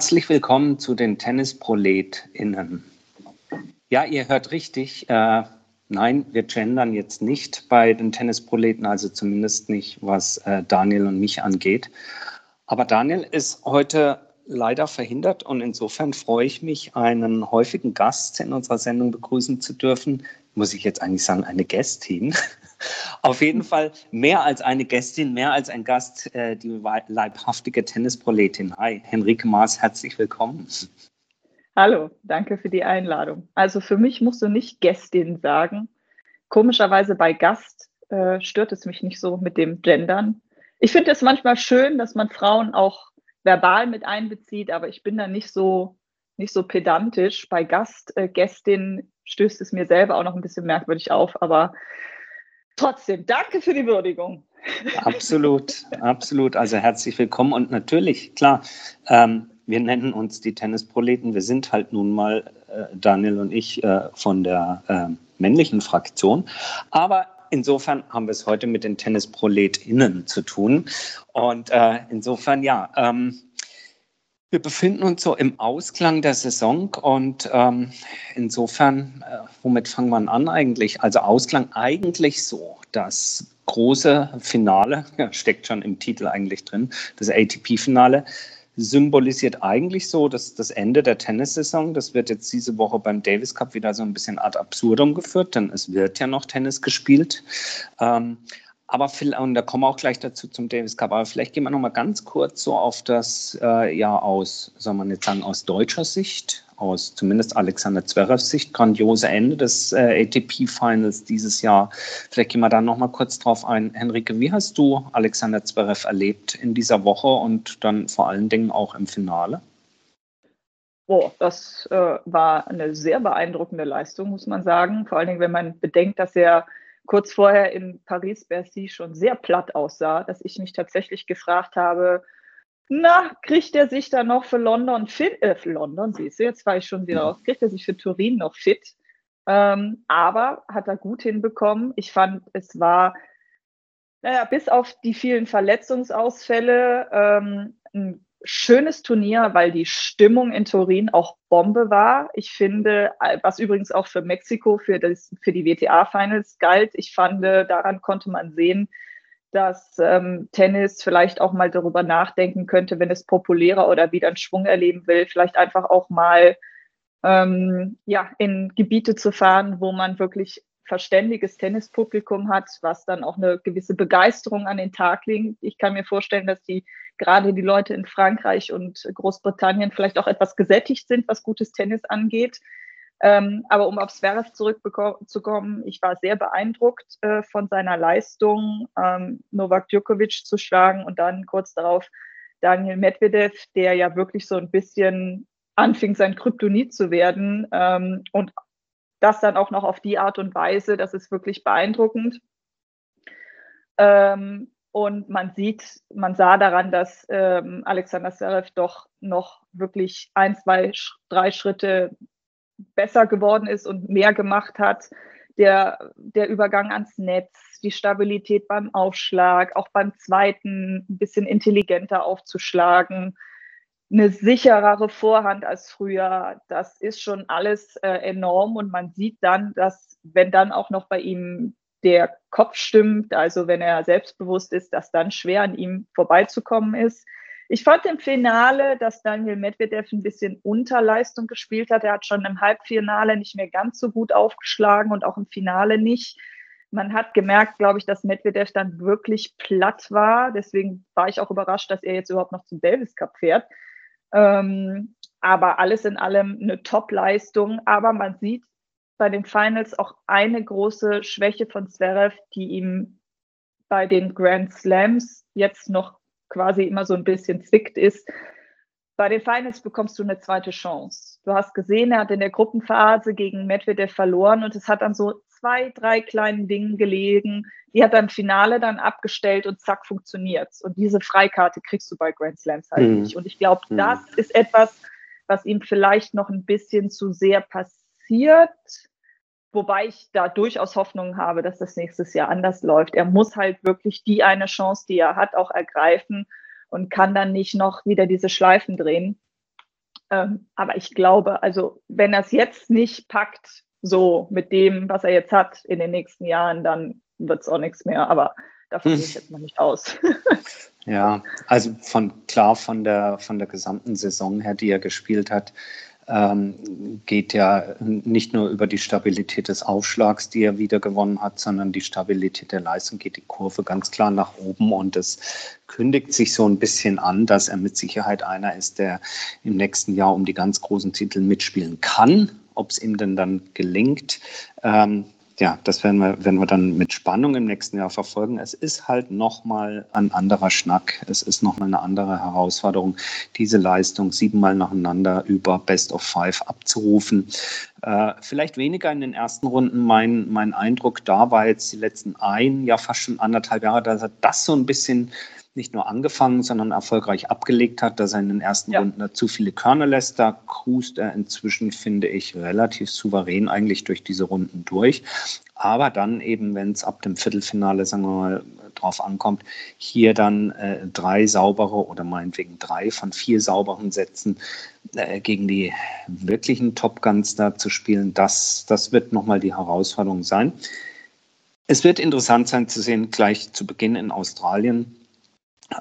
Herzlich willkommen zu den TennisproletInnen. Ja, ihr hört richtig. Äh, nein, wir gendern jetzt nicht bei den Tennisproleten, also zumindest nicht, was äh, Daniel und mich angeht. Aber Daniel ist heute leider verhindert und insofern freue ich mich, einen häufigen Gast in unserer Sendung begrüßen zu dürfen. Muss ich jetzt eigentlich sagen, eine Gästin. Auf jeden Fall mehr als eine Gästin, mehr als ein Gast, äh, die leibhaftige Tennisproletin. Hi, Henrike Maas, herzlich willkommen. Hallo, danke für die Einladung. Also für mich musst du nicht Gästin sagen. Komischerweise bei Gast äh, stört es mich nicht so mit dem Gendern. Ich finde es manchmal schön, dass man Frauen auch verbal mit einbezieht, aber ich bin da nicht so, nicht so pedantisch. Bei Gast, äh, Gästin stößt es mir selber auch noch ein bisschen merkwürdig auf, aber trotzdem, danke für die Würdigung. Absolut, absolut. Also herzlich willkommen und natürlich, klar, ähm, wir nennen uns die Tennisproleten. Wir sind halt nun mal, äh, Daniel und ich, äh, von der äh, männlichen Fraktion. Aber insofern haben wir es heute mit den TennisproletInnen zu tun. Und äh, insofern, ja, ähm, wir befinden uns so im Ausklang der Saison und ähm, insofern, äh, womit fangen wir an eigentlich? Also Ausklang eigentlich so, das große Finale, ja, steckt schon im Titel eigentlich drin, das ATP-Finale, symbolisiert eigentlich so dass das Ende der Tennissaison. Das wird jetzt diese Woche beim Davis Cup wieder so ein bisschen ad absurdum geführt, denn es wird ja noch Tennis gespielt. Ähm, aber und da kommen wir auch gleich dazu zum Davis Cup. Aber vielleicht gehen wir noch mal ganz kurz so auf das äh, ja aus, soll man jetzt sagen, aus deutscher Sicht, aus zumindest Alexander Zverevs Sicht, grandiose Ende des äh, ATP Finals dieses Jahr. Vielleicht gehen wir da noch mal kurz drauf ein. Henrike, wie hast du Alexander Zverev erlebt in dieser Woche und dann vor allen Dingen auch im Finale? Oh, das äh, war eine sehr beeindruckende Leistung, muss man sagen. Vor allen Dingen, wenn man bedenkt, dass er kurz vorher in Paris-Bercy schon sehr platt aussah, dass ich mich tatsächlich gefragt habe, na, kriegt er sich da noch für London fit? Äh, für London, siehst du, jetzt war ich schon wieder raus. Kriegt er sich für Turin noch fit? Ähm, aber hat er gut hinbekommen. Ich fand, es war, naja, bis auf die vielen Verletzungsausfälle ähm, ein schönes Turnier, weil die Stimmung in Turin auch Bombe war. Ich finde, was übrigens auch für Mexiko, für, das, für die WTA-Finals galt, ich fand, daran konnte man sehen, dass ähm, Tennis vielleicht auch mal darüber nachdenken könnte, wenn es populärer oder wieder einen Schwung erleben will, vielleicht einfach auch mal ähm, ja, in Gebiete zu fahren, wo man wirklich verständiges Tennispublikum hat, was dann auch eine gewisse Begeisterung an den Tag legt. Ich kann mir vorstellen, dass die gerade die Leute in Frankreich und Großbritannien vielleicht auch etwas gesättigt sind, was gutes Tennis angeht. Ähm, aber um auf Zverev zurückzukommen, ich war sehr beeindruckt äh, von seiner Leistung, ähm, Novak Djokovic zu schlagen und dann kurz darauf Daniel Medvedev, der ja wirklich so ein bisschen anfing, sein Kryptonit zu werden ähm, und das dann auch noch auf die Art und Weise, das ist wirklich beeindruckend. Ähm, und man sieht, man sah daran, dass ähm, Alexander Zverev doch noch wirklich ein, zwei, drei Schritte besser geworden ist und mehr gemacht hat. Der, der Übergang ans Netz, die Stabilität beim Aufschlag, auch beim zweiten ein bisschen intelligenter aufzuschlagen, eine sicherere Vorhand als früher. Das ist schon alles äh, enorm und man sieht dann, dass wenn dann auch noch bei ihm der Kopf stimmt, also wenn er selbstbewusst ist, dass dann schwer an ihm vorbeizukommen ist. Ich fand im Finale, dass Daniel Medvedev ein bisschen Unterleistung gespielt hat. Er hat schon im Halbfinale nicht mehr ganz so gut aufgeschlagen und auch im Finale nicht. Man hat gemerkt, glaube ich, dass Medvedev dann wirklich platt war. Deswegen war ich auch überrascht, dass er jetzt überhaupt noch zum Davis Cup fährt. Ähm, aber alles in allem eine Top-Leistung. Aber man sieht bei den Finals auch eine große Schwäche von Zverev, die ihm bei den Grand Slams jetzt noch quasi immer so ein bisschen zwickt, ist, bei den Finals bekommst du eine zweite Chance. Du hast gesehen, er hat in der Gruppenphase gegen Medvedev verloren und es hat dann so zwei, drei kleinen Dingen gelegen. Die hat im Finale dann abgestellt und zack, funktioniert's. Und diese Freikarte kriegst du bei Grand Slams halt mhm. nicht. Und ich glaube, mhm. das ist etwas, was ihm vielleicht noch ein bisschen zu sehr passiert. Wobei ich da durchaus Hoffnung habe, dass das nächstes Jahr anders läuft. Er muss halt wirklich die eine Chance, die er hat, auch ergreifen und kann dann nicht noch wieder diese Schleifen drehen. Ähm, aber ich glaube, also wenn er es jetzt nicht packt, so mit dem, was er jetzt hat in den nächsten Jahren, dann wird es auch nichts mehr. Aber davon hm. gehe ich jetzt mal nicht aus. ja, also von klar von der von der gesamten Saison her, die er gespielt hat, ähm, geht ja nicht nur über die Stabilität des Aufschlags, die er wieder gewonnen hat, sondern die Stabilität der Leistung geht die Kurve ganz klar nach oben und es kündigt sich so ein bisschen an, dass er mit Sicherheit einer ist, der im nächsten Jahr um die ganz großen Titel mitspielen kann. Ob es ihm denn dann gelingt, ähm, ja, das werden wir, werden wir dann mit Spannung im nächsten Jahr verfolgen. Es ist halt nochmal ein anderer Schnack. Es ist nochmal eine andere Herausforderung, diese Leistung siebenmal nacheinander über Best of Five abzurufen. Äh, vielleicht weniger in den ersten Runden. Mein, mein Eindruck da war jetzt die letzten ein, ja fast schon anderthalb Jahre, dass er das so ein bisschen nicht nur angefangen, sondern erfolgreich abgelegt hat, dass er in den ersten ja. Runden zu viele Körner lässt. Da cruist er inzwischen, finde ich, relativ souverän eigentlich durch diese Runden durch. Aber dann eben, wenn es ab dem Viertelfinale, sagen wir mal, drauf ankommt, hier dann äh, drei saubere oder meinetwegen drei von vier sauberen Sätzen äh, gegen die wirklichen Top Guns da zu spielen, das, das wird nochmal die Herausforderung sein. Es wird interessant sein zu sehen, gleich zu Beginn in Australien,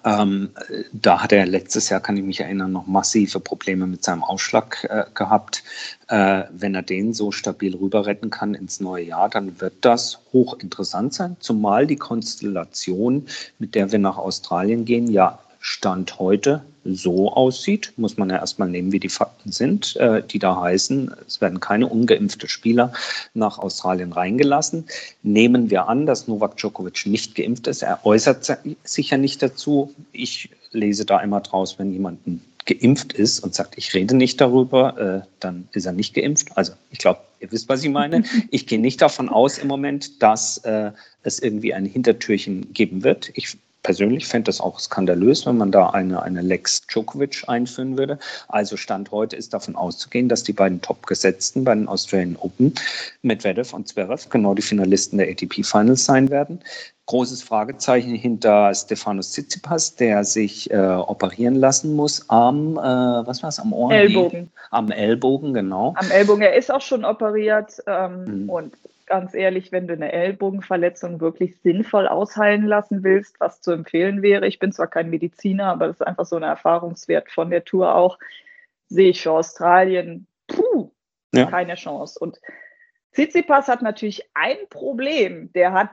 ähm, da hat er letztes Jahr, kann ich mich erinnern, noch massive Probleme mit seinem Ausschlag äh, gehabt. Äh, wenn er den so stabil rüber retten kann ins neue Jahr, dann wird das hochinteressant sein, zumal die Konstellation, mit der wir nach Australien gehen, ja Stand heute so aussieht, muss man ja erstmal nehmen, wie die Fakten sind, äh, die da heißen, es werden keine ungeimpfte Spieler nach Australien reingelassen. Nehmen wir an, dass Novak Djokovic nicht geimpft ist. Er äußert sich ja nicht dazu. Ich lese da immer draus, wenn jemand geimpft ist und sagt, ich rede nicht darüber, äh, dann ist er nicht geimpft. Also ich glaube, ihr wisst, was ich meine. Ich gehe nicht davon aus im Moment, dass äh, es irgendwie ein Hintertürchen geben wird. Ich persönlich fände das auch skandalös, wenn man da eine, eine Lex Djokovic einführen würde. Also Stand heute ist davon auszugehen, dass die beiden Top-Gesetzten bei den Australian Open, Medvedev und Zverev, genau die Finalisten der ATP Finals sein werden. Großes Fragezeichen hinter Stefanos Tsitsipas, der sich äh, operieren lassen muss am, äh, was war es, am Ohr? Ellbogen. Am Ellbogen, genau. Am Ellbogen, er ist auch schon operiert ähm, mhm. und ganz ehrlich, wenn du eine Ellbogenverletzung wirklich sinnvoll ausheilen lassen willst, was zu empfehlen wäre, ich bin zwar kein Mediziner, aber das ist einfach so ein Erfahrungswert von der Tour auch, sehe ich für Australien, puh, ja. keine Chance. Und Tsitsipas hat natürlich ein Problem. Der hat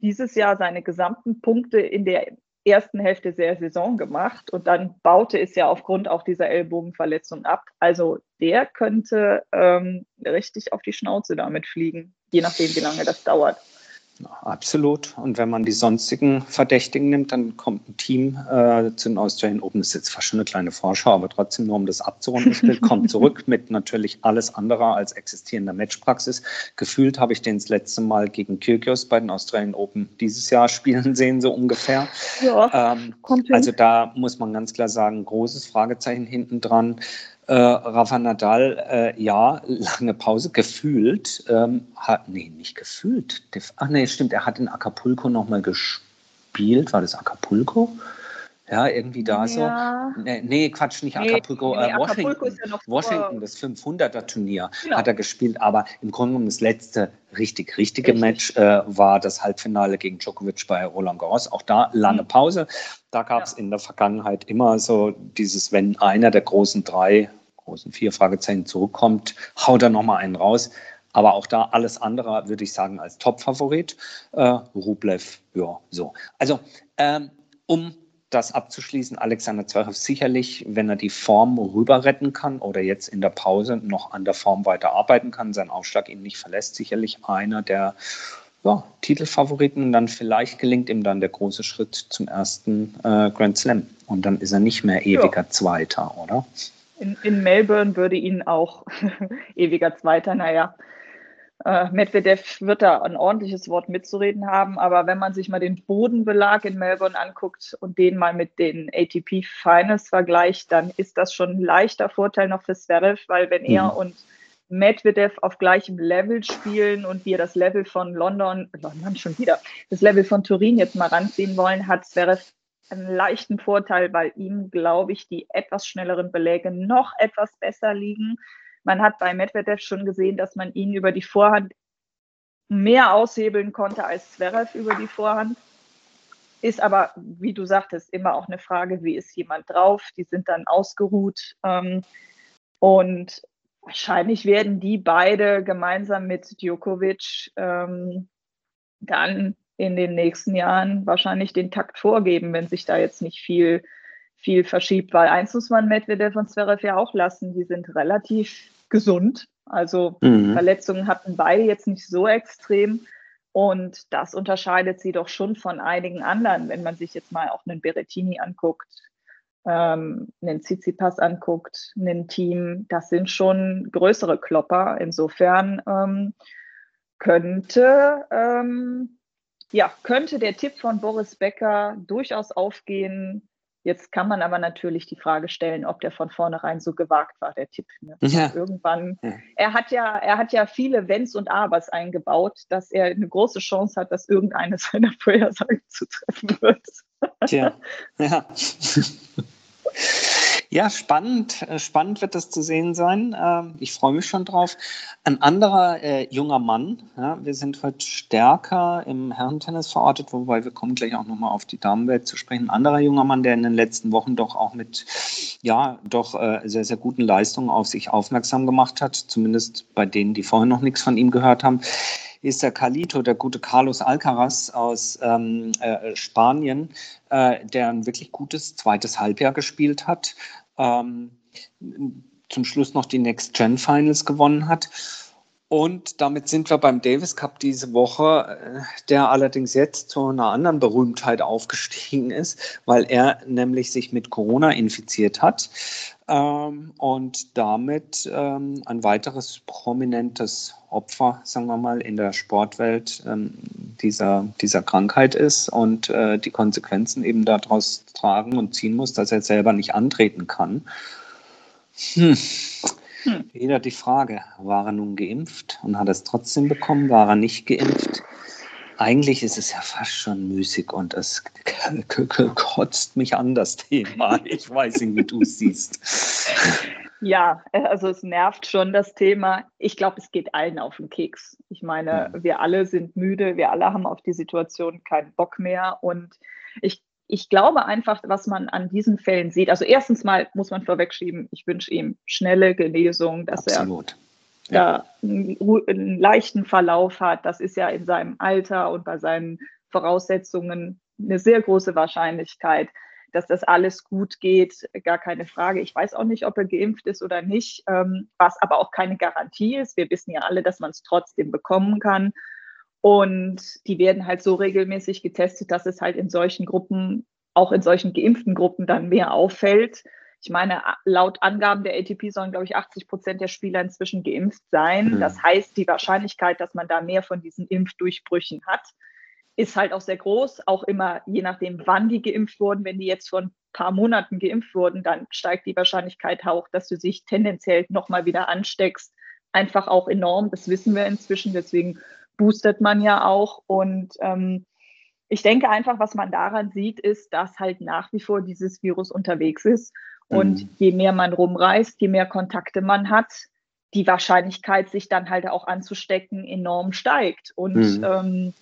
dieses Jahr seine gesamten Punkte in der ersten Hälfte der Saison gemacht und dann baute es ja aufgrund auch dieser Ellbogenverletzung ab. Also der könnte ähm, richtig auf die Schnauze damit fliegen je nachdem, wie lange das dauert. Absolut. Und wenn man die sonstigen Verdächtigen nimmt, dann kommt ein Team äh, zu den Australian Open. Das ist jetzt fast schon eine kleine Vorschau, aber trotzdem nur um das abzurunden. Bild kommt zurück mit natürlich alles andere als existierender Matchpraxis. Gefühlt habe ich den das letzte Mal gegen Kyrgios bei den Australian Open dieses Jahr spielen sehen, so ungefähr. Ja, ähm, also da muss man ganz klar sagen, großes Fragezeichen hinten dran. Äh, Rafa Nadal, äh, ja, lange Pause gefühlt, ähm, hat, nee, nicht gefühlt. Ach nee, stimmt, er hat in Acapulco nochmal gespielt. War das Acapulco? Ja, irgendwie da ja. so. Nee, nee, Quatsch, nicht nee, Acapulco, nee, äh, Washington. Acapulco ja Washington, das 500er Turnier genau. hat er gespielt, aber im Grunde genommen das letzte richtig, richtige richtig. Match äh, war das Halbfinale gegen Djokovic bei Roland Garros. Auch da lange mhm. Pause. Da gab es ja. in der Vergangenheit immer so dieses, wenn einer der großen drei großen vier Fragezeichen zurückkommt, haut er nochmal einen raus. Aber auch da alles andere würde ich sagen als Top-Favorit. Äh, Rublev, ja, so. Also, ähm, um das abzuschließen, Alexander Zverev sicherlich, wenn er die Form rüber retten kann oder jetzt in der Pause noch an der Form weiter arbeiten kann, sein Aufschlag ihn nicht verlässt, sicherlich einer der ja, Titelfavoriten. Und dann vielleicht gelingt ihm dann der große Schritt zum ersten äh, Grand Slam. Und dann ist er nicht mehr ewiger ja. Zweiter, oder? In, in Melbourne würde ihn auch ewiger Zweiter, naja, äh, Medvedev wird da ein ordentliches Wort mitzureden haben, aber wenn man sich mal den Bodenbelag in Melbourne anguckt und den mal mit den ATP Finals vergleicht, dann ist das schon ein leichter Vorteil noch für Zverev, weil wenn mhm. er und Medvedev auf gleichem Level spielen und wir das Level von London, London schon wieder, das Level von Turin jetzt mal ranziehen wollen, hat Zverev einen leichten Vorteil, weil ihm, glaube ich, die etwas schnelleren Beläge noch etwas besser liegen. Man hat bei Medvedev schon gesehen, dass man ihn über die Vorhand mehr aushebeln konnte als Zverev über die Vorhand. Ist aber, wie du sagtest, immer auch eine Frage, wie ist jemand drauf? Die sind dann ausgeruht. Ähm, und wahrscheinlich werden die beide gemeinsam mit Djokovic ähm, dann in den nächsten Jahren wahrscheinlich den Takt vorgeben, wenn sich da jetzt nicht viel, viel verschiebt. Weil eins muss man Medvedev und Zverev ja auch lassen, die sind relativ gesund. Also mhm. Verletzungen hatten beide jetzt nicht so extrem. Und das unterscheidet sie doch schon von einigen anderen, wenn man sich jetzt mal auch einen Berettini anguckt, ähm, einen Tsitsipas anguckt, einen Team, das sind schon größere Klopper. Insofern ähm, könnte, ähm, ja, könnte der Tipp von Boris Becker durchaus aufgehen, Jetzt kann man aber natürlich die Frage stellen, ob der von vornherein so gewagt war, der Tipp. Ne? Ja. Irgendwann, ja. er hat ja, er hat ja viele Wenns und Abers eingebaut, dass er eine große Chance hat, dass irgendeine seiner Vorhersagen zutreffen wird. Tja, ja. Ja, spannend. Äh, spannend wird das zu sehen sein. Ähm, ich freue mich schon drauf. Ein anderer äh, junger Mann. Ja, wir sind heute stärker im Herrentennis verortet, wobei wir kommen gleich auch nochmal auf die Damenwelt zu sprechen. Ein anderer junger Mann, der in den letzten Wochen doch auch mit ja doch äh, sehr, sehr guten Leistungen auf sich aufmerksam gemacht hat, zumindest bei denen, die vorher noch nichts von ihm gehört haben ist der Calito, der gute Carlos Alcaraz aus ähm, äh, Spanien, äh, der ein wirklich gutes zweites Halbjahr gespielt hat ähm, zum Schluss noch die Next Gen Finals gewonnen hat. Und damit sind wir beim Davis Cup diese Woche, äh, der allerdings jetzt zu einer anderen Berühmtheit aufgestiegen ist, weil er nämlich sich mit Corona infiziert hat ähm, und damit ähm, ein weiteres prominentes Opfer, sagen wir mal, in der Sportwelt ähm, dieser, dieser Krankheit ist und äh, die Konsequenzen eben daraus tragen und ziehen muss, dass er selber nicht antreten kann. Hm. Hm. Wieder die Frage, war er nun geimpft und hat es trotzdem bekommen, war er nicht geimpft? Eigentlich ist es ja fast schon müßig und es kotzt mich an, das Thema. Ich weiß nicht, wie du es siehst. Ja, also es nervt schon das Thema. Ich glaube, es geht allen auf den Keks. Ich meine, wir alle sind müde, wir alle haben auf die Situation keinen Bock mehr. Und ich, ich glaube einfach, was man an diesen Fällen sieht, also erstens mal muss man vorwegschieben, ich wünsche ihm schnelle Genesung, dass Absolut. er ja. einen, einen leichten Verlauf hat. Das ist ja in seinem Alter und bei seinen Voraussetzungen eine sehr große Wahrscheinlichkeit dass das alles gut geht, gar keine Frage. Ich weiß auch nicht, ob er geimpft ist oder nicht, ähm, was aber auch keine Garantie ist. Wir wissen ja alle, dass man es trotzdem bekommen kann. Und die werden halt so regelmäßig getestet, dass es halt in solchen Gruppen, auch in solchen geimpften Gruppen dann mehr auffällt. Ich meine, laut Angaben der ATP sollen, glaube ich, 80 Prozent der Spieler inzwischen geimpft sein. Mhm. Das heißt, die Wahrscheinlichkeit, dass man da mehr von diesen Impfdurchbrüchen hat, ist halt auch sehr groß, auch immer je nachdem, wann die geimpft wurden. Wenn die jetzt vor ein paar Monaten geimpft wurden, dann steigt die Wahrscheinlichkeit auch, dass du dich tendenziell nochmal wieder ansteckst, einfach auch enorm. Das wissen wir inzwischen, deswegen boostet man ja auch. Und ähm, ich denke einfach, was man daran sieht, ist, dass halt nach wie vor dieses Virus unterwegs ist. Und mhm. je mehr man rumreist, je mehr Kontakte man hat, die Wahrscheinlichkeit, sich dann halt auch anzustecken, enorm steigt. Und mhm. ähm,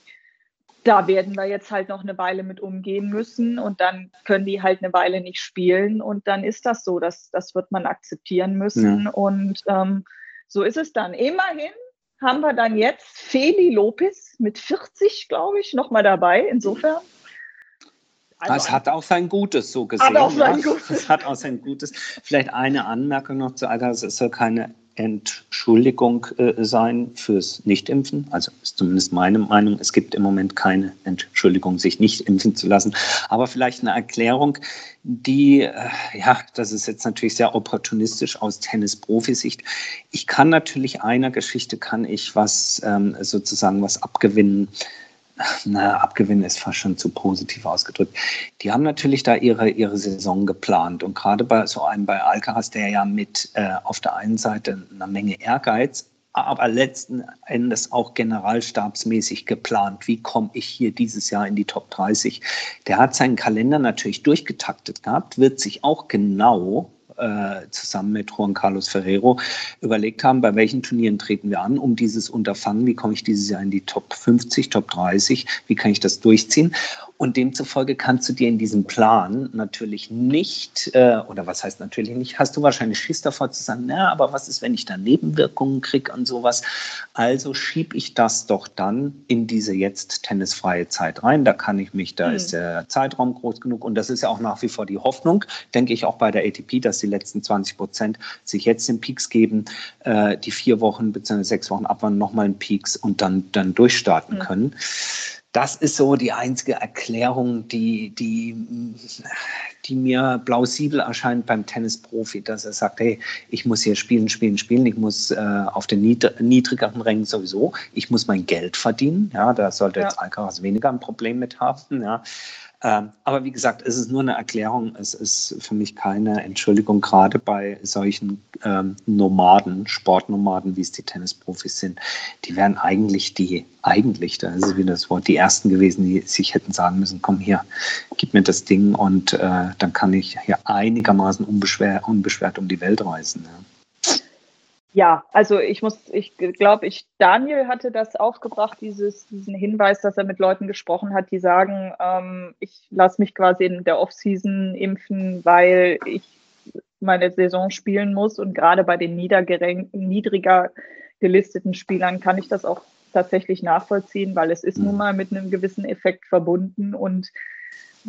da werden wir jetzt halt noch eine Weile mit umgehen müssen und dann können die halt eine Weile nicht spielen und dann ist das so, das, das wird man akzeptieren müssen ja. und ähm, so ist es dann. Immerhin haben wir dann jetzt Feli Lopez mit 40, glaube ich, nochmal dabei, insofern. Also es hat auch sein Gutes so gesehen. Hat auch sein ja. Gutes. Es hat auch sein Gutes. Vielleicht eine Anmerkung noch zu Alter, es soll keine Entschuldigung äh, sein fürs Nichtimpfen. Also ist zumindest meine Meinung. Es gibt im Moment keine Entschuldigung, sich nicht impfen zu lassen. Aber vielleicht eine Erklärung, die, äh, ja, das ist jetzt natürlich sehr opportunistisch aus Tennis-Profisicht. Ich kann natürlich einer Geschichte, kann ich was ähm, sozusagen was abgewinnen na, abgewinnen ist fast schon zu positiv ausgedrückt. Die haben natürlich da ihre, ihre Saison geplant. Und gerade bei so einem bei Alcaraz, der ja mit äh, auf der einen Seite einer Menge Ehrgeiz, aber letzten Endes auch generalstabsmäßig geplant. Wie komme ich hier dieses Jahr in die Top 30? Der hat seinen Kalender natürlich durchgetaktet gehabt, wird sich auch genau äh, zusammen mit Juan Carlos Ferrero überlegt haben, bei welchen Turnieren treten wir an, um dieses Unterfangen, wie komme ich dieses Jahr in die Top 50, Top 30, wie kann ich das durchziehen. Und demzufolge kannst du dir in diesem Plan natürlich nicht, äh, oder was heißt natürlich nicht, hast du wahrscheinlich Schiss davor zu sagen, na, aber was ist, wenn ich da Nebenwirkungen kriege und sowas. Also schiebe ich das doch dann in diese jetzt tennisfreie Zeit rein. Da kann ich mich, da mhm. ist der Zeitraum groß genug. Und das ist ja auch nach wie vor die Hoffnung, denke ich auch bei der ATP, dass die letzten 20 Prozent sich jetzt den Peaks geben, äh, die vier Wochen bzw. sechs Wochen abwarten, nochmal einen Peaks und dann, dann durchstarten mhm. können das ist so die einzige Erklärung, die, die, die mir plausibel erscheint beim Tennisprofi, dass er sagt, hey, ich muss hier spielen, spielen, spielen, ich muss äh, auf den niedrigeren Rängen sowieso, ich muss mein Geld verdienen. Ja, da sollte ja. jetzt Alcaraz weniger ein Problem mit haben. Ja. Ähm, aber wie gesagt, es ist nur eine Erklärung. Es ist für mich keine Entschuldigung, gerade bei solchen ähm, Nomaden, Sportnomaden, wie es die Tennisprofis sind. Die wären eigentlich die, eigentlich, da ist es wieder das Wort, die Ersten gewesen, die sich hätten sagen müssen, komm hier, gib mir das Ding und äh, dann kann ich hier einigermaßen unbeschwer, unbeschwert um die Welt reisen. Ja. Ja, also ich muss, ich glaube, ich, Daniel hatte das aufgebracht, dieses, diesen Hinweis, dass er mit Leuten gesprochen hat, die sagen, ähm, ich lasse mich quasi in der Offseason impfen, weil ich meine Saison spielen muss. Und gerade bei den niedriger gelisteten Spielern kann ich das auch tatsächlich nachvollziehen, weil es ist nun mhm. mal mit einem gewissen Effekt verbunden. Und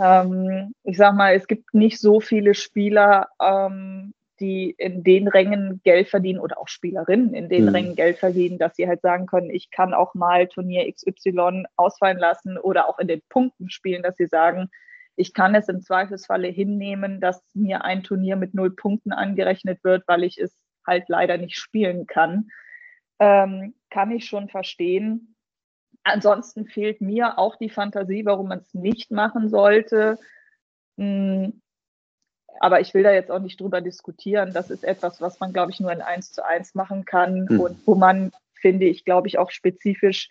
ähm, ich sag mal, es gibt nicht so viele Spieler, ähm, die in den Rängen Geld verdienen oder auch Spielerinnen in den mhm. Rängen Geld verdienen, dass sie halt sagen können, ich kann auch mal Turnier XY ausfallen lassen oder auch in den Punkten spielen, dass sie sagen, ich kann es im Zweifelsfalle hinnehmen, dass mir ein Turnier mit null Punkten angerechnet wird, weil ich es halt leider nicht spielen kann. Ähm, kann ich schon verstehen. Ansonsten fehlt mir auch die Fantasie, warum man es nicht machen sollte. Hm, aber ich will da jetzt auch nicht drüber diskutieren. Das ist etwas, was man, glaube ich, nur in eins zu eins machen kann mhm. und wo man, finde ich, glaube ich, auch spezifisch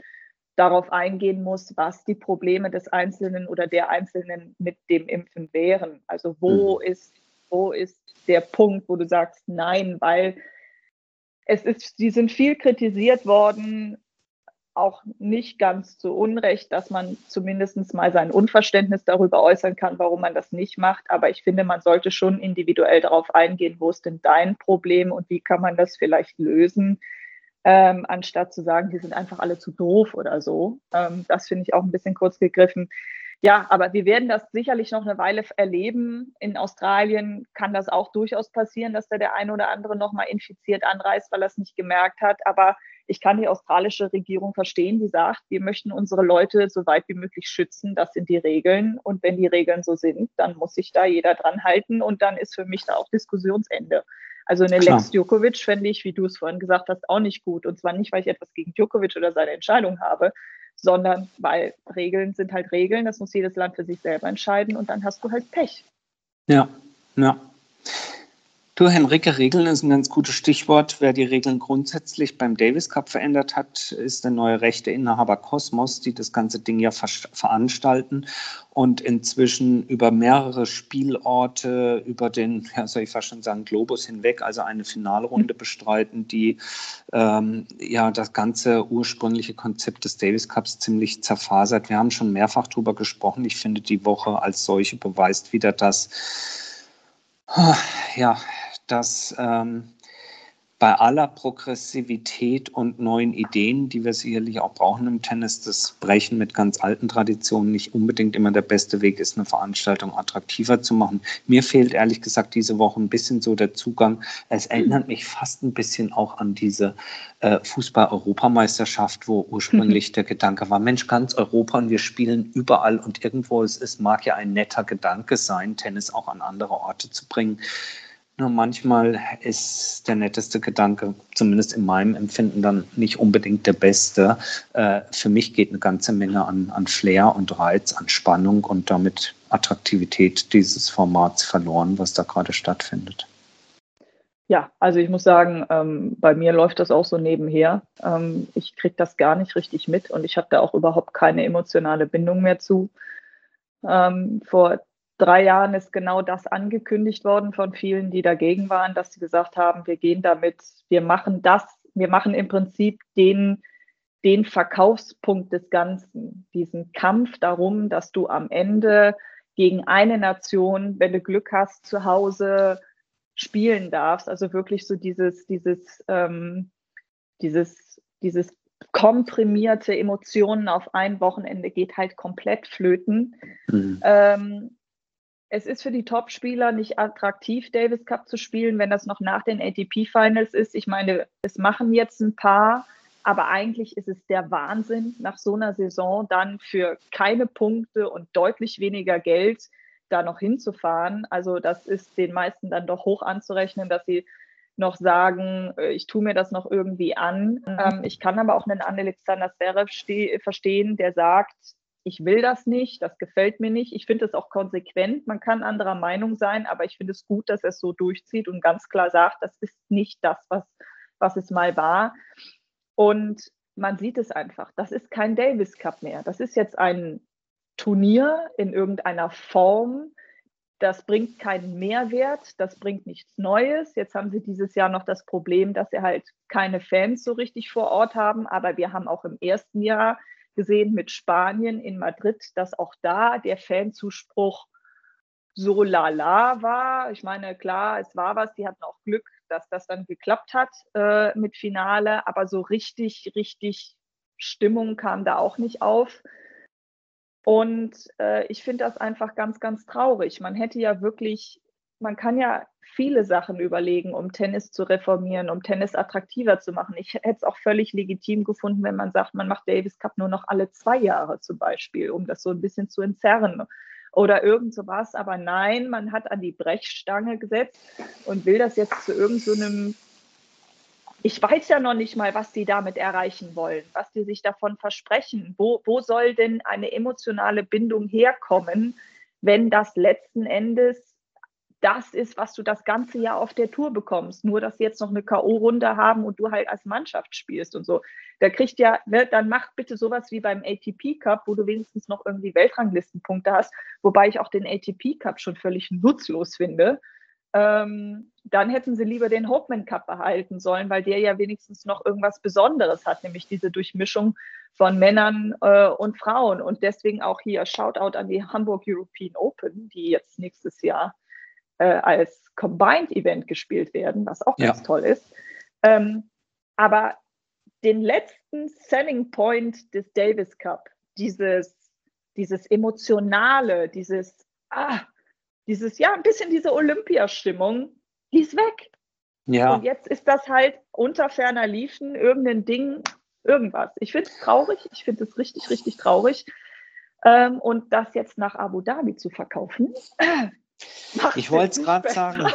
darauf eingehen muss, was die Probleme des Einzelnen oder der Einzelnen mit dem Impfen wären. Also wo mhm. ist, wo ist der Punkt, wo du sagst, nein, weil es ist, die sind viel kritisiert worden, auch nicht ganz zu Unrecht, dass man zumindest mal sein Unverständnis darüber äußern kann, warum man das nicht macht. Aber ich finde, man sollte schon individuell darauf eingehen, wo ist denn dein Problem und wie kann man das vielleicht lösen, ähm, anstatt zu sagen, die sind einfach alle zu doof oder so. Ähm, das finde ich auch ein bisschen kurz gegriffen. Ja, aber wir werden das sicherlich noch eine Weile erleben. In Australien kann das auch durchaus passieren, dass da der eine oder andere nochmal infiziert anreist, weil er es nicht gemerkt hat. Aber ich kann die australische Regierung verstehen, die sagt, wir möchten unsere Leute so weit wie möglich schützen. Das sind die Regeln. Und wenn die Regeln so sind, dann muss sich da jeder dran halten. Und dann ist für mich da auch Diskussionsende. Also eine Klar. Lex Djokovic fände ich, wie du es vorhin gesagt hast, auch nicht gut. Und zwar nicht, weil ich etwas gegen Djokovic oder seine Entscheidung habe, sondern weil Regeln sind halt Regeln. Das muss jedes Land für sich selber entscheiden. Und dann hast du halt Pech. Ja, ja. Du, Henrike, Regeln ist ein ganz gutes Stichwort. Wer die Regeln grundsätzlich beim Davis Cup verändert hat, ist der neue Rechteinhaber Cosmos, die das ganze Ding ja ver veranstalten und inzwischen über mehrere Spielorte, über den, ja, soll ich fast schon sagen, Globus hinweg, also eine Finalrunde mhm. bestreiten, die ähm, ja das ganze ursprüngliche Konzept des Davis Cups ziemlich zerfasert. Wir haben schon mehrfach darüber gesprochen. Ich finde, die Woche als solche beweist wieder, dass ja, dass ähm, bei aller Progressivität und neuen Ideen, die wir sicherlich auch brauchen im Tennis, das Brechen mit ganz alten Traditionen nicht unbedingt immer der beste Weg ist, eine Veranstaltung attraktiver zu machen. Mir fehlt ehrlich gesagt diese Woche ein bisschen so der Zugang. Es erinnert mich fast ein bisschen auch an diese äh, Fußball-Europameisterschaft, wo ursprünglich der Gedanke war, Mensch, ganz Europa und wir spielen überall und irgendwo es ist, mag ja ein netter Gedanke sein, Tennis auch an andere Orte zu bringen. Nur manchmal ist der netteste Gedanke, zumindest in meinem Empfinden, dann nicht unbedingt der beste. Äh, für mich geht eine ganze Menge an, an Flair und Reiz, an Spannung und damit Attraktivität dieses Formats verloren, was da gerade stattfindet. ja, also ich muss sagen, ähm, bei mir läuft das auch so nebenher. Ähm, ich kriege das gar nicht richtig mit und ich habe da auch überhaupt keine emotionale Bindung mehr zu. Ähm, vor drei Jahren ist genau das angekündigt worden von vielen, die dagegen waren, dass sie gesagt haben, wir gehen damit, wir machen das, wir machen im Prinzip den, den Verkaufspunkt des Ganzen, diesen Kampf darum, dass du am Ende gegen eine Nation, wenn du Glück hast, zu Hause spielen darfst. Also wirklich so dieses, dieses, ähm, dieses, dieses komprimierte Emotionen auf ein Wochenende geht halt komplett flöten. Mhm. Ähm, es ist für die Topspieler nicht attraktiv, Davis Cup zu spielen, wenn das noch nach den ATP-Finals ist. Ich meine, es machen jetzt ein paar, aber eigentlich ist es der Wahnsinn, nach so einer Saison dann für keine Punkte und deutlich weniger Geld da noch hinzufahren. Also das ist den meisten dann doch hoch anzurechnen, dass sie noch sagen, äh, ich tue mir das noch irgendwie an. Mhm. Ähm, ich kann aber auch einen Alexander Zverev verstehen, der sagt, ich will das nicht, das gefällt mir nicht. Ich finde es auch konsequent. Man kann anderer Meinung sein, aber ich finde es gut, dass er es so durchzieht und ganz klar sagt, das ist nicht das, was, was es mal war. Und man sieht es einfach. Das ist kein Davis Cup mehr. Das ist jetzt ein Turnier in irgendeiner Form. Das bringt keinen Mehrwert, das bringt nichts Neues. Jetzt haben sie dieses Jahr noch das Problem, dass sie halt keine Fans so richtig vor Ort haben. Aber wir haben auch im ersten Jahr gesehen mit Spanien in Madrid, dass auch da der Fanzuspruch so lala war. Ich meine, klar, es war was, die hatten auch Glück, dass das dann geklappt hat äh, mit Finale, aber so richtig, richtig Stimmung kam da auch nicht auf. Und äh, ich finde das einfach ganz, ganz traurig. Man hätte ja wirklich, man kann ja viele Sachen überlegen, um Tennis zu reformieren, um Tennis attraktiver zu machen. Ich hätte es auch völlig legitim gefunden, wenn man sagt, man macht Davis Cup nur noch alle zwei Jahre zum Beispiel, um das so ein bisschen zu entzerren oder irgend sowas. Aber nein, man hat an die Brechstange gesetzt und will das jetzt zu irgendeinem so ich weiß ja noch nicht mal, was die damit erreichen wollen, was die sich davon versprechen. Wo, wo soll denn eine emotionale Bindung herkommen, wenn das letzten Endes das ist, was du das ganze Jahr auf der Tour bekommst. Nur, dass sie jetzt noch eine K.O.-Runde haben und du halt als Mannschaft spielst und so. Da kriegt ja, ne, dann macht bitte sowas wie beim ATP Cup, wo du wenigstens noch irgendwie Weltranglistenpunkte hast, wobei ich auch den ATP Cup schon völlig nutzlos finde ähm, dann hätten sie lieber den Hopeman Cup behalten sollen, weil der ja wenigstens noch irgendwas Besonderes hat, nämlich diese Durchmischung von Männern äh, und Frauen. Und deswegen auch hier Shoutout an die Hamburg European Open, die jetzt nächstes Jahr äh, als Combined Event gespielt werden, was auch ja. ganz toll ist. Ähm, aber den letzten Selling Point des Davis Cup, dieses, dieses Emotionale, dieses, ah, dieses, ja, ein bisschen diese Olympiastimmung, die ist weg. Ja. Und jetzt ist das halt unter ferner Liefen irgendein Ding, irgendwas. Ich finde es traurig, ich finde es richtig, richtig traurig. Ähm, und das jetzt nach Abu Dhabi zu verkaufen, ich wollte es gerade sagen,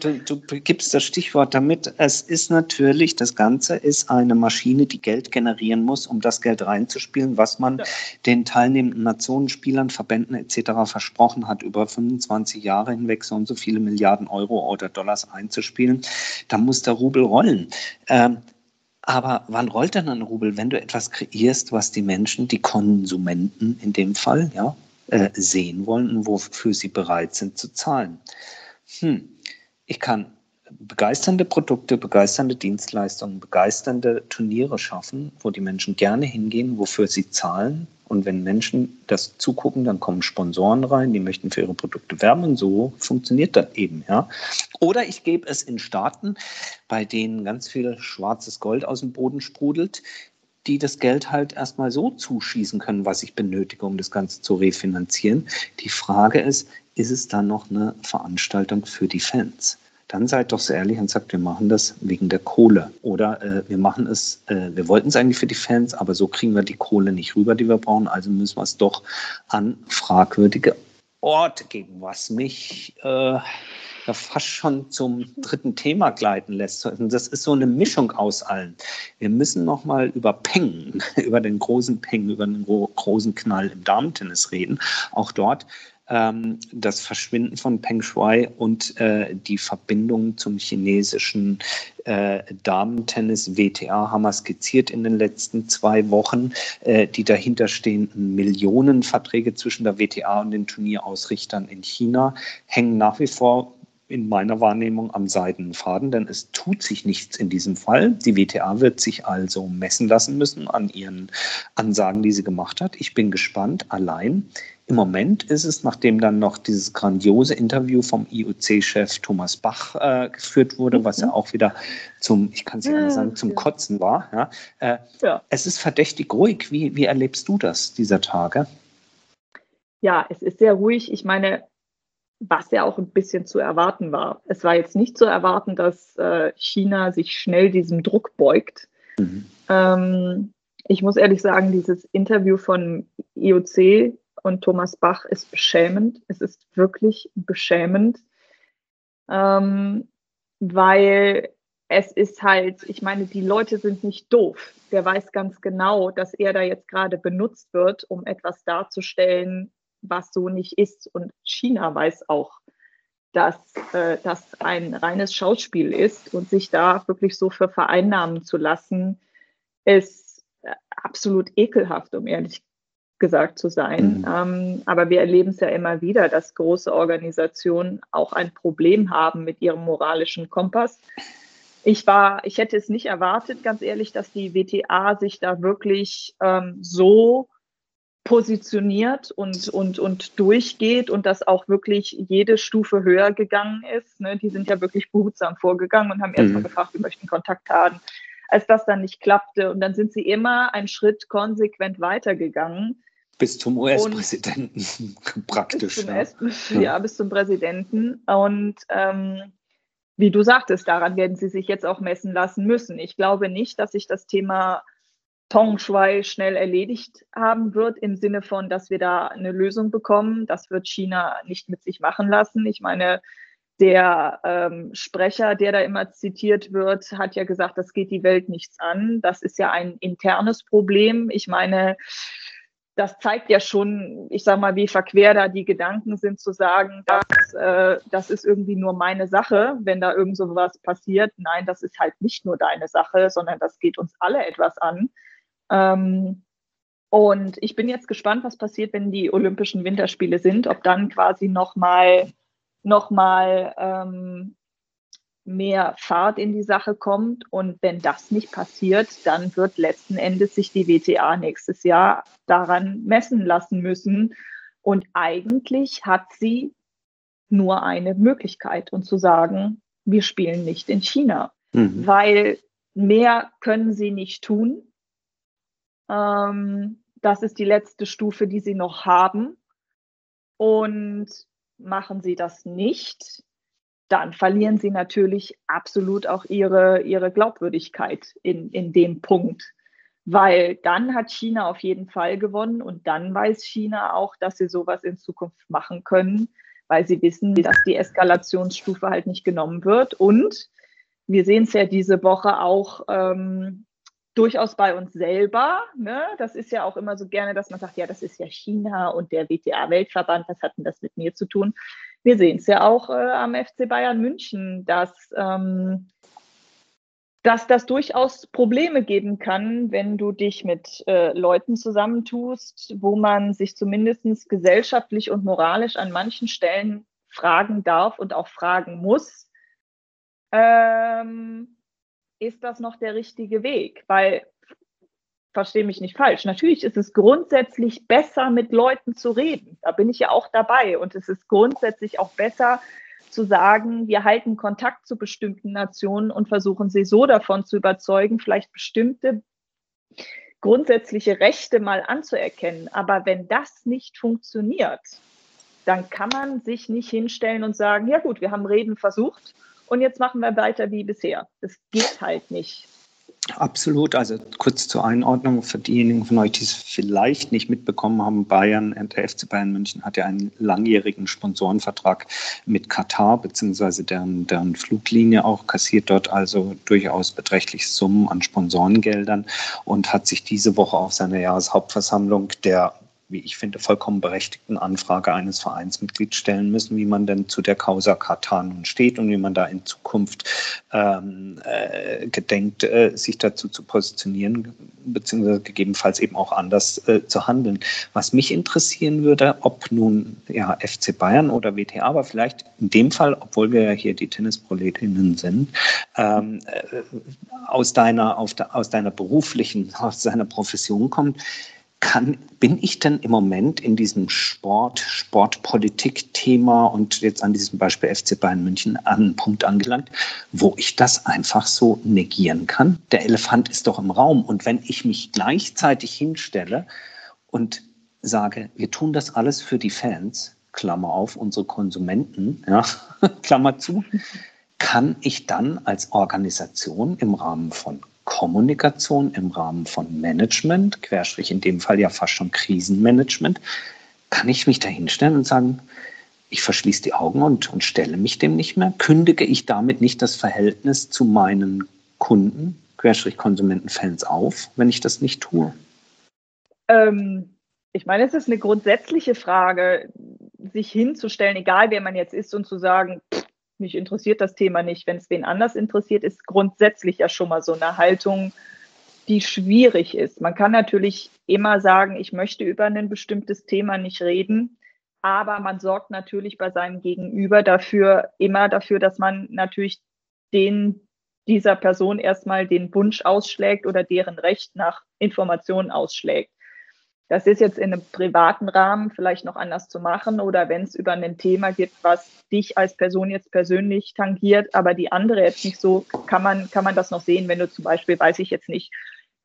du, du gibst das Stichwort damit. Es ist natürlich, das Ganze ist eine Maschine, die Geld generieren muss, um das Geld reinzuspielen, was man ja. den teilnehmenden Nationen, Spielern, Verbänden etc. versprochen hat, über 25 Jahre hinweg so und so viele Milliarden Euro oder Dollars einzuspielen. Da muss der Rubel rollen. Ähm, aber wann rollt denn ein Rubel, wenn du etwas kreierst, was die Menschen, die Konsumenten in dem Fall, ja, äh, sehen wollen und wofür sie bereit sind zu zahlen. Hm. Ich kann begeisternde Produkte, begeisternde Dienstleistungen, begeisternde Turniere schaffen, wo die Menschen gerne hingehen, wofür sie zahlen. Und wenn Menschen das zugucken, dann kommen Sponsoren rein, die möchten für ihre Produkte werben und so funktioniert das eben, ja. Oder ich gebe es in Staaten, bei denen ganz viel schwarzes Gold aus dem Boden sprudelt, die das Geld halt erstmal so zuschießen können, was ich benötige, um das Ganze zu refinanzieren. Die Frage ist, ist es dann noch eine Veranstaltung für die Fans? Dann seid doch so ehrlich und sagt, wir machen das wegen der Kohle. Oder äh, wir machen es, äh, wir wollten es eigentlich für die Fans, aber so kriegen wir die Kohle nicht rüber, die wir brauchen. Also müssen wir es doch an fragwürdige Orte geben, was mich äh, ja fast schon zum dritten Thema gleiten lässt. Und das ist so eine Mischung aus allen. Wir müssen nochmal über Peng, über den großen Peng, über den großen Knall im Damentennis reden. Auch dort ähm, das Verschwinden von Peng Shuai und äh, die Verbindung zum chinesischen äh, Damentennis WTA haben wir skizziert in den letzten zwei Wochen. Äh, die dahinterstehenden Millionenverträge zwischen der WTA und den Turnierausrichtern in China hängen nach wie vor in meiner Wahrnehmung am seidenen Faden, denn es tut sich nichts in diesem Fall. Die WTA wird sich also messen lassen müssen an ihren Ansagen, die sie gemacht hat. Ich bin gespannt. Allein im Moment ist es, nachdem dann noch dieses grandiose Interview vom IOC-Chef Thomas Bach äh, geführt wurde, was ja mhm. auch wieder zum, ich kann es ja sagen, zum Kotzen war. Ja, äh, ja. Es ist verdächtig ruhig. Wie, wie erlebst du das dieser Tage? Ja, es ist sehr ruhig. Ich meine, was ja auch ein bisschen zu erwarten war. Es war jetzt nicht zu erwarten, dass äh, China sich schnell diesem Druck beugt. Mhm. Ähm, ich muss ehrlich sagen, dieses Interview von IOC und Thomas Bach ist beschämend. Es ist wirklich beschämend, ähm, weil es ist halt, ich meine, die Leute sind nicht doof. Der weiß ganz genau, dass er da jetzt gerade benutzt wird, um etwas darzustellen, was so nicht ist. Und China weiß auch, dass äh, das ein reines Schauspiel ist und sich da wirklich so für vereinnahmen zu lassen, ist äh, absolut ekelhaft, um ehrlich gesagt zu sein. Mhm. Ähm, aber wir erleben es ja immer wieder, dass große Organisationen auch ein Problem haben mit ihrem moralischen Kompass. Ich war, ich hätte es nicht erwartet, ganz ehrlich, dass die WTA sich da wirklich ähm, so positioniert und, und, und durchgeht und dass auch wirklich jede Stufe höher gegangen ist. Ne? Die sind ja wirklich behutsam vorgegangen und haben mhm. erstmal gefragt, wir möchten Kontakt haben. Als das dann nicht klappte und dann sind sie immer einen Schritt konsequent weitergegangen. Bis zum US-Präsidenten praktisch. Bis zum ja. ja. bis zum Präsidenten. Und ähm, wie du sagtest, daran werden sie sich jetzt auch messen lassen müssen. Ich glaube nicht, dass sich das Thema Tong Shui schnell erledigt haben wird, im Sinne von, dass wir da eine Lösung bekommen. Das wird China nicht mit sich machen lassen. Ich meine, der ähm, Sprecher, der da immer zitiert wird, hat ja gesagt, das geht die Welt nichts an. Das ist ja ein internes Problem. Ich meine, das zeigt ja schon, ich sage mal, wie verquer da die Gedanken sind, zu sagen, das, äh, das ist irgendwie nur meine Sache, wenn da irgend so was passiert. Nein, das ist halt nicht nur deine Sache, sondern das geht uns alle etwas an. Ähm, und ich bin jetzt gespannt, was passiert, wenn die Olympischen Winterspiele sind, ob dann quasi nochmal noch mal, ähm, mehr Fahrt in die Sache kommt. Und wenn das nicht passiert, dann wird letzten Endes sich die WTA nächstes Jahr daran messen lassen müssen. Und eigentlich hat sie nur eine Möglichkeit und zu sagen, wir spielen nicht in China, mhm. weil mehr können sie nicht tun. Ähm, das ist die letzte Stufe, die sie noch haben. Und machen sie das nicht, dann verlieren sie natürlich absolut auch ihre, ihre Glaubwürdigkeit in, in dem Punkt. Weil dann hat China auf jeden Fall gewonnen und dann weiß China auch, dass sie sowas in Zukunft machen können, weil sie wissen, dass die Eskalationsstufe halt nicht genommen wird. Und wir sehen es ja diese Woche auch ähm, durchaus bei uns selber. Ne? Das ist ja auch immer so gerne, dass man sagt, ja, das ist ja China und der WTA-Weltverband, was hat denn das mit mir zu tun? Wir sehen es ja auch äh, am FC Bayern München, dass, ähm, dass das durchaus Probleme geben kann, wenn du dich mit äh, Leuten zusammentust, wo man sich zumindest gesellschaftlich und moralisch an manchen Stellen fragen darf und auch fragen muss. Ähm, ist das noch der richtige Weg? Weil, verstehe mich nicht falsch, natürlich ist es grundsätzlich besser, mit Leuten zu reden. Da bin ich ja auch dabei. Und es ist grundsätzlich auch besser zu sagen, wir halten Kontakt zu bestimmten Nationen und versuchen sie so davon zu überzeugen, vielleicht bestimmte grundsätzliche Rechte mal anzuerkennen. Aber wenn das nicht funktioniert, dann kann man sich nicht hinstellen und sagen, ja gut, wir haben Reden versucht und jetzt machen wir weiter wie bisher. Das geht halt nicht. Absolut. Also kurz zur Einordnung für diejenigen von euch, die es vielleicht nicht mitbekommen haben, Bayern, der FC Bayern München hat ja einen langjährigen Sponsorenvertrag mit Katar, beziehungsweise deren, deren Fluglinie auch, kassiert dort also durchaus beträchtliche Summen an Sponsorengeldern und hat sich diese Woche auf seiner Jahreshauptversammlung der wie ich finde, vollkommen berechtigten Anfrage eines Vereinsmitglieds stellen müssen, wie man denn zu der Causa Katar nun steht und wie man da in Zukunft ähm, äh, gedenkt, äh, sich dazu zu positionieren, beziehungsweise gegebenenfalls eben auch anders äh, zu handeln. Was mich interessieren würde, ob nun ja, FC Bayern oder WTA, aber vielleicht in dem Fall, obwohl wir ja hier die Tennisproletinnen sind, ähm, äh, aus, deiner, auf de, aus deiner beruflichen, aus deiner Profession kommt, kann, bin ich denn im Moment in diesem Sport, Sportpolitik-Thema und jetzt an diesem Beispiel FC Bayern München an einen Punkt angelangt, wo ich das einfach so negieren kann? Der Elefant ist doch im Raum. Und wenn ich mich gleichzeitig hinstelle und sage, wir tun das alles für die Fans, Klammer auf, unsere Konsumenten, ja, Klammer zu, kann ich dann als Organisation im Rahmen von Kommunikation im Rahmen von Management, Querstrich in dem Fall ja fast schon Krisenmanagement, kann ich mich da hinstellen und sagen, ich verschließe die Augen und, und stelle mich dem nicht mehr? Kündige ich damit nicht das Verhältnis zu meinen Kunden, Querstrich Konsumentenfans auf, wenn ich das nicht tue? Ähm, ich meine, es ist eine grundsätzliche Frage, sich hinzustellen, egal wer man jetzt ist, und zu sagen, pff, mich interessiert das Thema nicht. Wenn es wen anders interessiert, ist grundsätzlich ja schon mal so eine Haltung, die schwierig ist. Man kann natürlich immer sagen, ich möchte über ein bestimmtes Thema nicht reden, aber man sorgt natürlich bei seinem Gegenüber dafür, immer dafür, dass man natürlich den dieser Person erstmal den Wunsch ausschlägt oder deren Recht nach Informationen ausschlägt. Das ist jetzt in einem privaten Rahmen vielleicht noch anders zu machen oder wenn es über ein Thema gibt, was dich als Person jetzt persönlich tangiert, aber die andere jetzt nicht so, kann man, kann man das noch sehen, wenn du zum Beispiel, weiß ich jetzt nicht,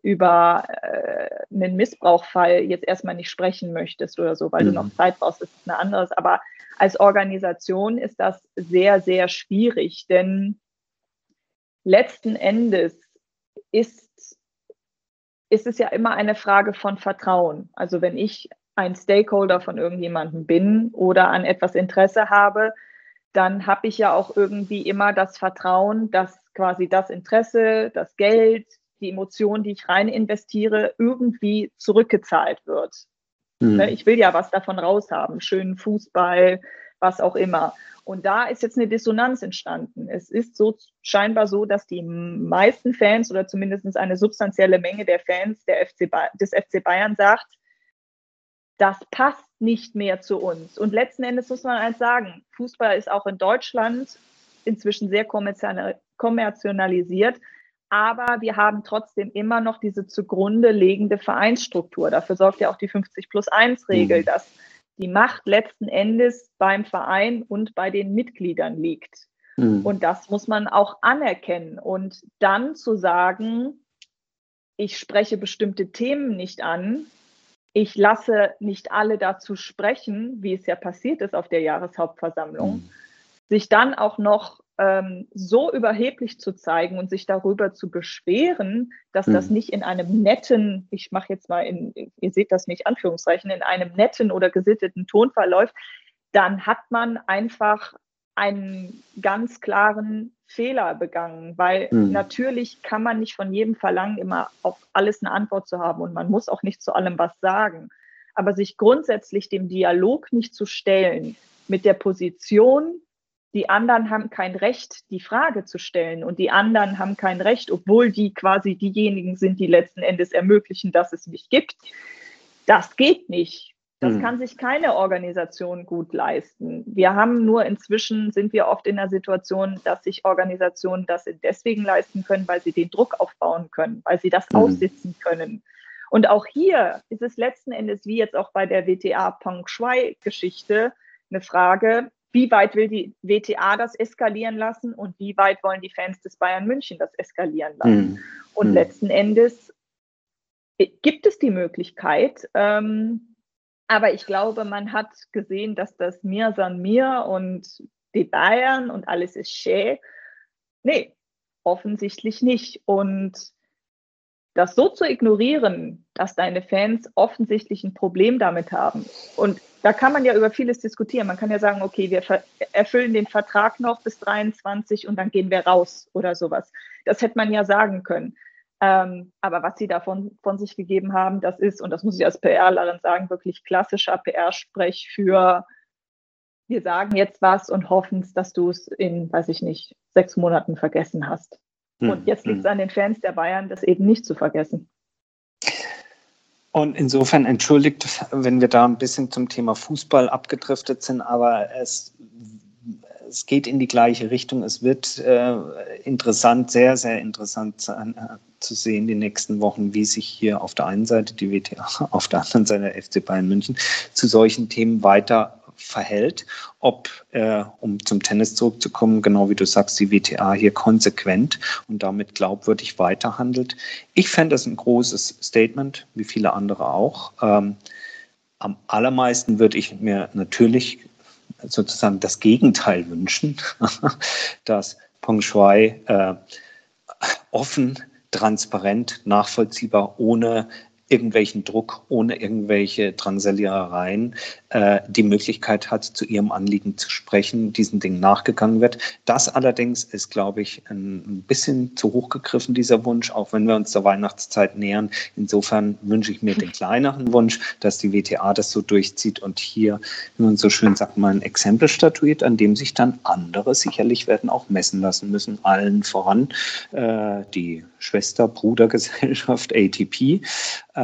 über äh, einen Missbrauchfall jetzt erstmal nicht sprechen möchtest oder so, weil mhm. du noch Zeit brauchst, ist eine anderes. Aber als Organisation ist das sehr, sehr schwierig, denn letzten Endes ist ist es ja immer eine Frage von Vertrauen. Also wenn ich ein Stakeholder von irgendjemandem bin oder an etwas Interesse habe, dann habe ich ja auch irgendwie immer das Vertrauen, dass quasi das Interesse, das Geld, die Emotion, die ich rein investiere, irgendwie zurückgezahlt wird. Mhm. Ich will ja was davon raushaben, schönen Fußball, was auch immer. Und da ist jetzt eine Dissonanz entstanden. Es ist so scheinbar so, dass die meisten Fans oder zumindest eine substanzielle Menge der Fans der FC des FC Bayern sagt, das passt nicht mehr zu uns. Und letzten Endes muss man eins sagen, Fußball ist auch in Deutschland inzwischen sehr kommerzialisiert, aber wir haben trotzdem immer noch diese zugrunde liegende Vereinsstruktur. Dafür sorgt ja auch die 50 plus 1 Regel, mhm. dass die Macht letzten Endes beim Verein und bei den Mitgliedern liegt. Mhm. Und das muss man auch anerkennen. Und dann zu sagen, ich spreche bestimmte Themen nicht an, ich lasse nicht alle dazu sprechen, wie es ja passiert ist auf der Jahreshauptversammlung, mhm. sich dann auch noch ähm, so überheblich zu zeigen und sich darüber zu beschweren, dass mhm. das nicht in einem netten, ich mache jetzt mal in, ihr seht das nicht, Anführungszeichen, in einem netten oder gesitteten Ton verläuft, dann hat man einfach einen ganz klaren Fehler begangen, weil mhm. natürlich kann man nicht von jedem verlangen, immer auf alles eine Antwort zu haben und man muss auch nicht zu allem was sagen. Aber sich grundsätzlich dem Dialog nicht zu stellen mit der Position, die anderen haben kein Recht, die Frage zu stellen und die anderen haben kein Recht, obwohl die quasi diejenigen sind, die letzten Endes ermöglichen, dass es mich gibt. Das geht nicht. Das mhm. kann sich keine Organisation gut leisten. Wir haben nur inzwischen sind wir oft in der Situation, dass sich Organisationen das deswegen leisten können, weil sie den Druck aufbauen können, weil sie das mhm. aussitzen können. Und auch hier ist es letzten Endes, wie jetzt auch bei der WTA Peng Shui-Geschichte, eine Frage, wie weit will die WTA das eskalieren lassen und wie weit wollen die Fans des Bayern München das eskalieren lassen. Mhm. Und mhm. letzten Endes gibt es die Möglichkeit, ähm, aber ich glaube, man hat gesehen, dass das Mir san mir und die Bayern und alles ist schä. Nee, offensichtlich nicht. Und das so zu ignorieren, dass deine Fans offensichtlich ein Problem damit haben und da kann man ja über vieles diskutieren. Man kann ja sagen, okay, wir erfüllen den Vertrag noch bis 23 und dann gehen wir raus oder sowas. Das hätte man ja sagen können. Ähm, aber was sie davon von sich gegeben haben, das ist, und das muss ich als PRlerin sagen, wirklich klassischer PR-Sprech für wir sagen jetzt was und hoffen, dass du es in, weiß ich nicht, sechs Monaten vergessen hast. Hm. Und jetzt liegt es hm. an den Fans der Bayern, das eben nicht zu vergessen. Und insofern entschuldigt, wenn wir da ein bisschen zum Thema Fußball abgedriftet sind, aber es, es geht in die gleiche Richtung. Es wird äh, interessant, sehr, sehr interessant sein, äh, zu sehen die nächsten Wochen, wie sich hier auf der einen Seite die WTA, auf der anderen Seite der FC Bayern München zu solchen Themen weiter verhält, ob, äh, um zum Tennis zurückzukommen, genau wie du sagst, die WTA hier konsequent und damit glaubwürdig weiterhandelt. Ich fände das ein großes Statement, wie viele andere auch. Ähm, am allermeisten würde ich mir natürlich sozusagen das Gegenteil wünschen, dass Peng Shuai äh, offen, transparent, nachvollziehbar, ohne irgendwelchen Druck, ohne irgendwelche Drangsalierereien äh, die Möglichkeit hat, zu ihrem Anliegen zu sprechen, diesen Dingen nachgegangen wird. Das allerdings ist, glaube ich, ein bisschen zu hoch gegriffen, dieser Wunsch, auch wenn wir uns der Weihnachtszeit nähern. Insofern wünsche ich mir den kleineren Wunsch, dass die WTA das so durchzieht und hier, wie man so schön sagt, mal ein Exempel statuiert, an dem sich dann andere sicherlich werden auch messen lassen müssen, allen voran äh, die Schwester-Bruder-Gesellschaft ATP, äh,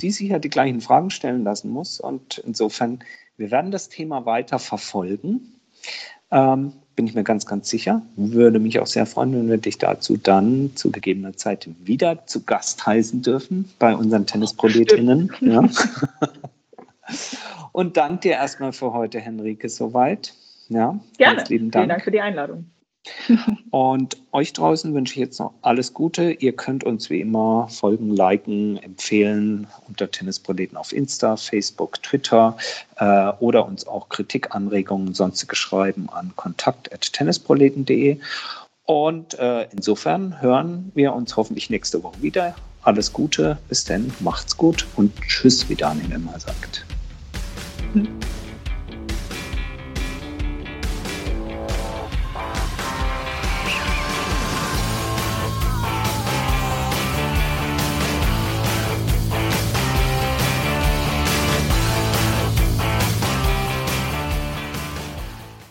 die sich ja die gleichen Fragen stellen lassen muss. Und insofern, wir werden das Thema weiter verfolgen. Ähm, bin ich mir ganz, ganz sicher. Würde mich auch sehr freuen, wenn wir dich dazu dann zu gegebener Zeit wieder zu Gast heißen dürfen bei unseren Tennisproletinnen. Ja. Und danke dir erstmal für heute, Henrike, soweit. Ja, Gerne. Vielen Dank für die Einladung. Und euch draußen wünsche ich jetzt noch alles Gute. Ihr könnt uns wie immer folgen, liken, empfehlen unter Tennisproleten auf Insta, Facebook, Twitter äh, oder uns auch Kritik, Anregungen, sonstige schreiben an kontakt.tennisproleten.de. Und äh, insofern hören wir uns hoffentlich nächste Woche wieder. Alles Gute, bis dann, macht's gut und tschüss, wie Daniel immer sagt. Mhm.